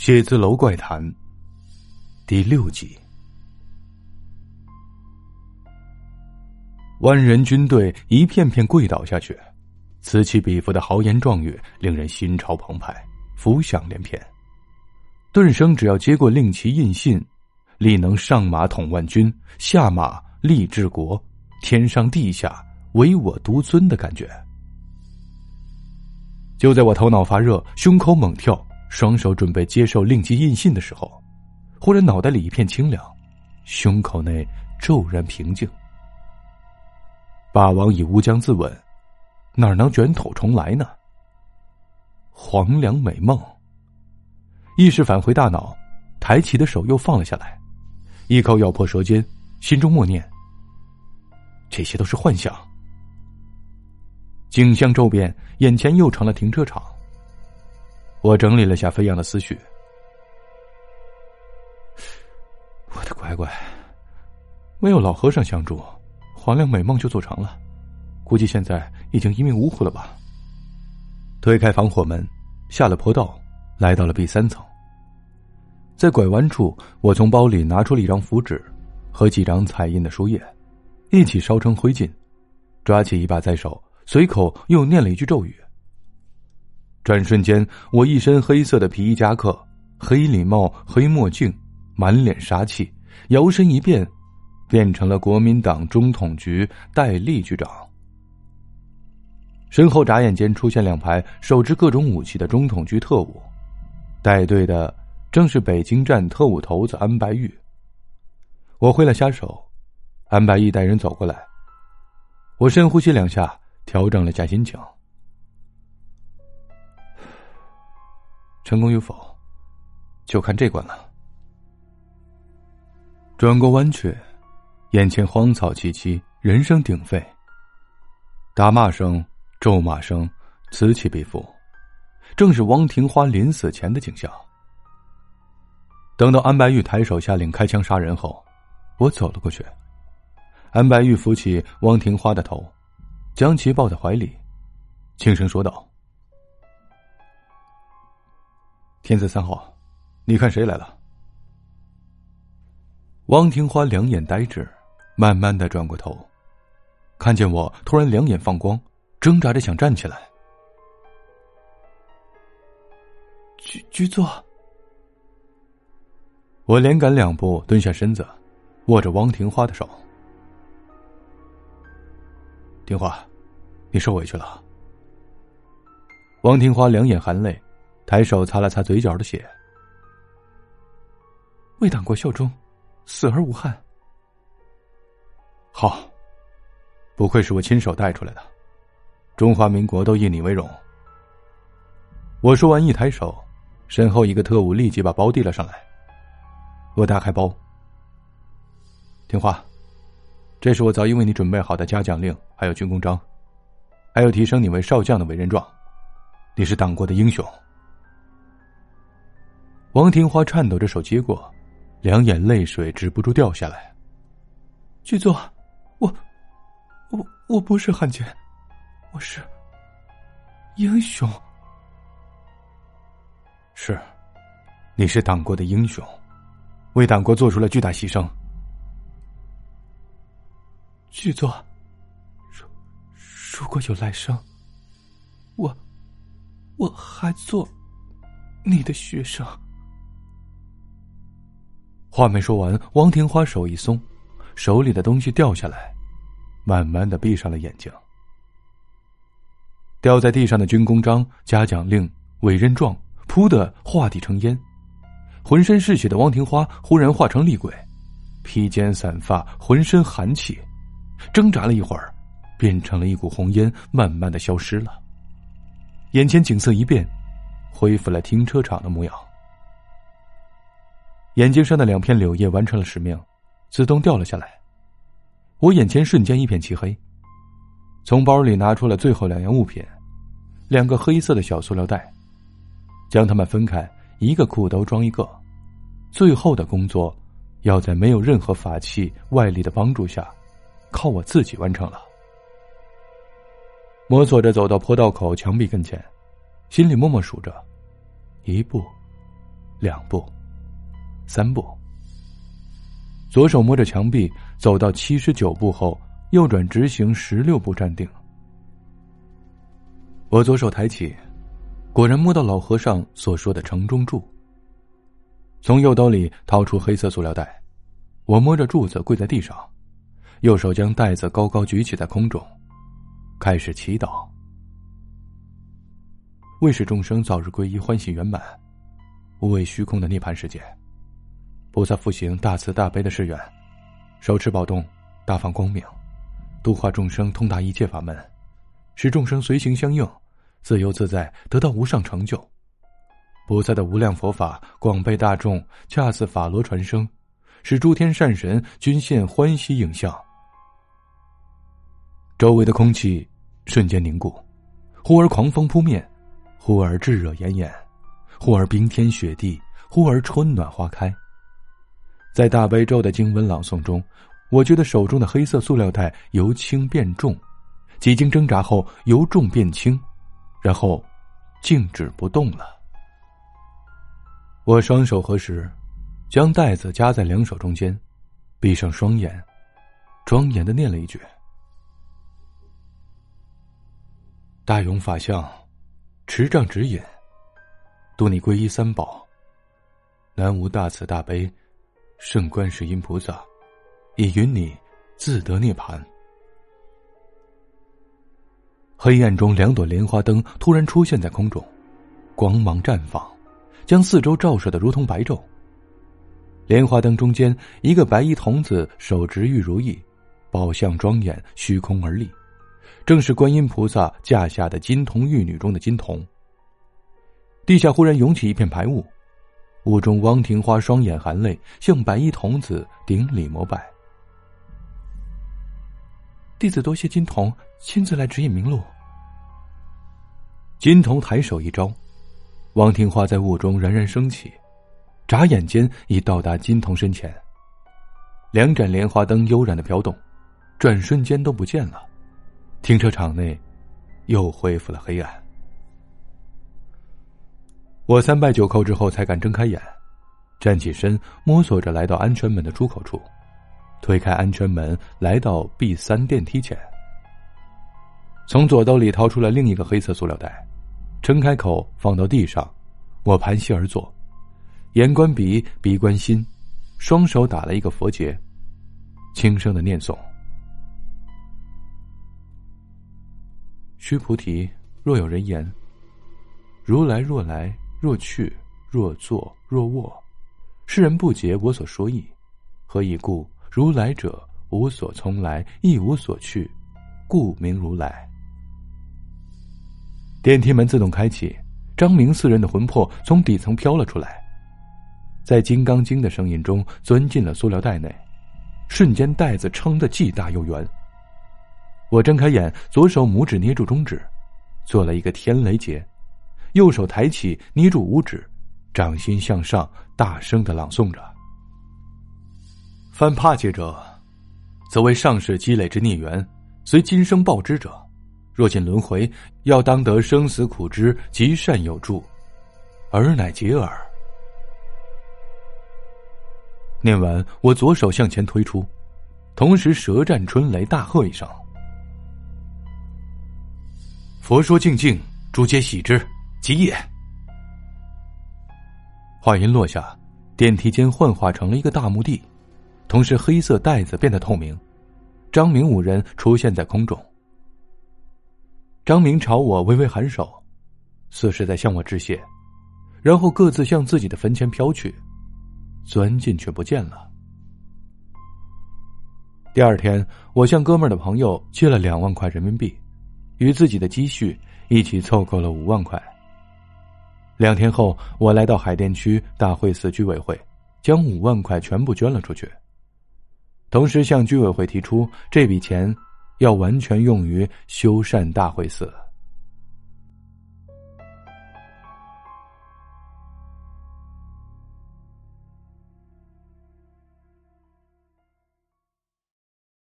写字楼怪谈第六集。万人军队一片片跪倒下去，此起彼伏的豪言壮语令人心潮澎湃，浮想联翩。顿生只要接过令旗印信，力能上马统万军，下马立治国，天上地下唯我独尊的感觉。就在我头脑发热，胸口猛跳。双手准备接受令旗印信的时候，忽然脑袋里一片清凉，胸口内骤然平静。霸王已乌江自刎，哪能卷土重来呢？黄粱美梦。意识返回大脑，抬起的手又放了下来，一口咬破舌尖，心中默念：这些都是幻想。景象骤变，眼前又成了停车场。我整理了下飞扬的思绪，我的乖乖，没有老和尚相助，黄粱美梦就做成了，估计现在已经一命呜呼了吧。推开防火门，下了坡道，来到了第三层。在拐弯处，我从包里拿出了一张符纸和几张彩印的书页，一起烧成灰烬，抓起一把在手，随口又念了一句咒语。转瞬间，我一身黑色的皮衣夹克、黑礼帽、黑墨镜，满脸杀气，摇身一变，变成了国民党中统局戴笠局长。身后眨眼间出现两排手持各种武器的中统局特务，带队的正是北京站特务头子安白玉。我挥了下手，安白玉带人走过来，我深呼吸两下，调整了下心情。成功与否，就看这关了。转过弯去，眼前荒草萋萋，人声鼎沸，打骂声、咒骂声此起彼伏，正是汪庭花临死前的景象。等到安白玉抬手下令开枪杀人后，我走了过去。安白玉扶起汪庭花的头，将其抱在怀里，轻声说道。天子三号，你看谁来了？汪庭花两眼呆滞，慢慢的转过头，看见我，突然两眼放光，挣扎着想站起来。局局座，我连赶两步蹲下身子，握着汪庭花的手。庭花，你受委屈了。汪庭花两眼含泪。抬手擦了擦嘴角的血，为党国效忠，死而无憾。好，不愧是我亲手带出来的，中华民国都以你为荣。我说完，一抬手，身后一个特务立即把包递了上来。我打开包，听话，这是我早已为你准备好的嘉奖令，还有军功章，还有提升你为少将的委任状，你是党国的英雄。王庭花颤抖着手接过，两眼泪水止不住掉下来。剧作，我，我我不是汉奸，我是英雄。是，你是党国的英雄，为党国做出了巨大牺牲。剧作，如如果有来生，我我还做你的学生。话没说完，王庭花手一松，手里的东西掉下来，慢慢的闭上了眼睛。掉在地上的军功章、嘉奖令、委任状，噗的化地成烟。浑身是血的汪庭花忽然化成厉鬼，披肩散发，浑身寒气，挣扎了一会儿，变成了一股红烟，慢慢的消失了。眼前景色一变，恢复了停车场的模样。眼睛上的两片柳叶完成了使命，自动掉了下来。我眼前瞬间一片漆黑。从包里拿出了最后两样物品，两个黑色的小塑料袋，将它们分开，一个裤兜装一个。最后的工作，要在没有任何法器外力的帮助下，靠我自己完成了。摸索着走到坡道口墙壁跟前，心里默默数着：一步，两步，三步。左手摸着墙壁，走到七十九步后，右转直行十六步，站定。我左手抬起，果然摸到老和尚所说的城中柱。从右兜里掏出黑色塑料袋，我摸着柱子跪在地上，右手将袋子高高举起在空中，开始祈祷，为使众生早日皈依欢喜圆满，无畏虚空的涅槃世界。菩萨复行大慈大悲的誓愿，手持宝洞，大放光明，度化众生，通达一切法门，使众生随行相应，自由自在，得到无上成就。菩萨的无量佛法广被大众，恰似法螺传声，使诸天善神均现欢喜影像。周围的空气瞬间凝固，忽而狂风扑面，忽而炙热炎炎，忽而冰天雪地，忽而春暖花开。在大悲咒的经文朗诵中，我觉得手中的黑色塑料袋由轻变重，几经挣扎后由重变轻，然后静止不动了。我双手合十，将袋子夹在两手中间，闭上双眼，庄严的念了一句：“大勇法相，持杖指引，度你皈依三宝，南无大慈大悲。”圣观世音菩萨，已允你自得涅盘。黑暗中，两朵莲花灯突然出现在空中，光芒绽放，将四周照射的如同白昼。莲花灯中间，一个白衣童子手执玉如意，宝相庄严，虚空而立，正是观音菩萨驾下的金童玉女中的金童。地下忽然涌起一片白雾。雾中，汪庭花双眼含泪，向白衣童子顶礼膜拜。弟子多谢金童亲自来指引明路。金童抬手一招，汪庭花在雾中冉冉升起，眨眼间已到达金童身前。两盏莲花灯悠然的飘动，转瞬间都不见了。停车场内又恢复了黑暗。我三拜九叩之后，才敢睁开眼，站起身，摸索着来到安全门的出口处，推开安全门，来到 B 三电梯前。从左兜里掏出了另一个黑色塑料袋，撑开口放到地上，我盘膝而坐，眼观鼻，鼻观心，双手打了一个佛结，轻声的念诵：“须菩提，若有人言，如来若来。”若去，若坐，若卧，世人不解我所说意，何以故？如来者，无所从来，亦无所去，故名如来。电梯门自动开启，张明四人的魂魄从底层飘了出来，在《金刚经》的声音中钻进了塑料袋内，瞬间袋子撑得既大又圆。我睁开眼，左手拇指捏住中指，做了一个天雷结。右手抬起，捏住五指，掌心向上，大声的朗诵着：“犯怕劫者，则为上世积累之孽缘，随今生报之者，若见轮回，要当得生死苦之极善有助，尔乃劫耳。”念完，我左手向前推出，同时舌战春雷，大喝一声：“佛说静静，诸皆喜之。”一夜。话音落下，电梯间幻化成了一个大墓地，同时黑色袋子变得透明，张明五人出现在空中。张明朝我微微颔首，似是在向我致谢，然后各自向自己的坟前飘去，钻进去不见了。第二天，我向哥们儿的朋友借了两万块人民币，与自己的积蓄一起凑够了五万块。两天后，我来到海淀区大会寺居委会，将五万块全部捐了出去。同时向居委会提出，这笔钱要完全用于修缮大会寺。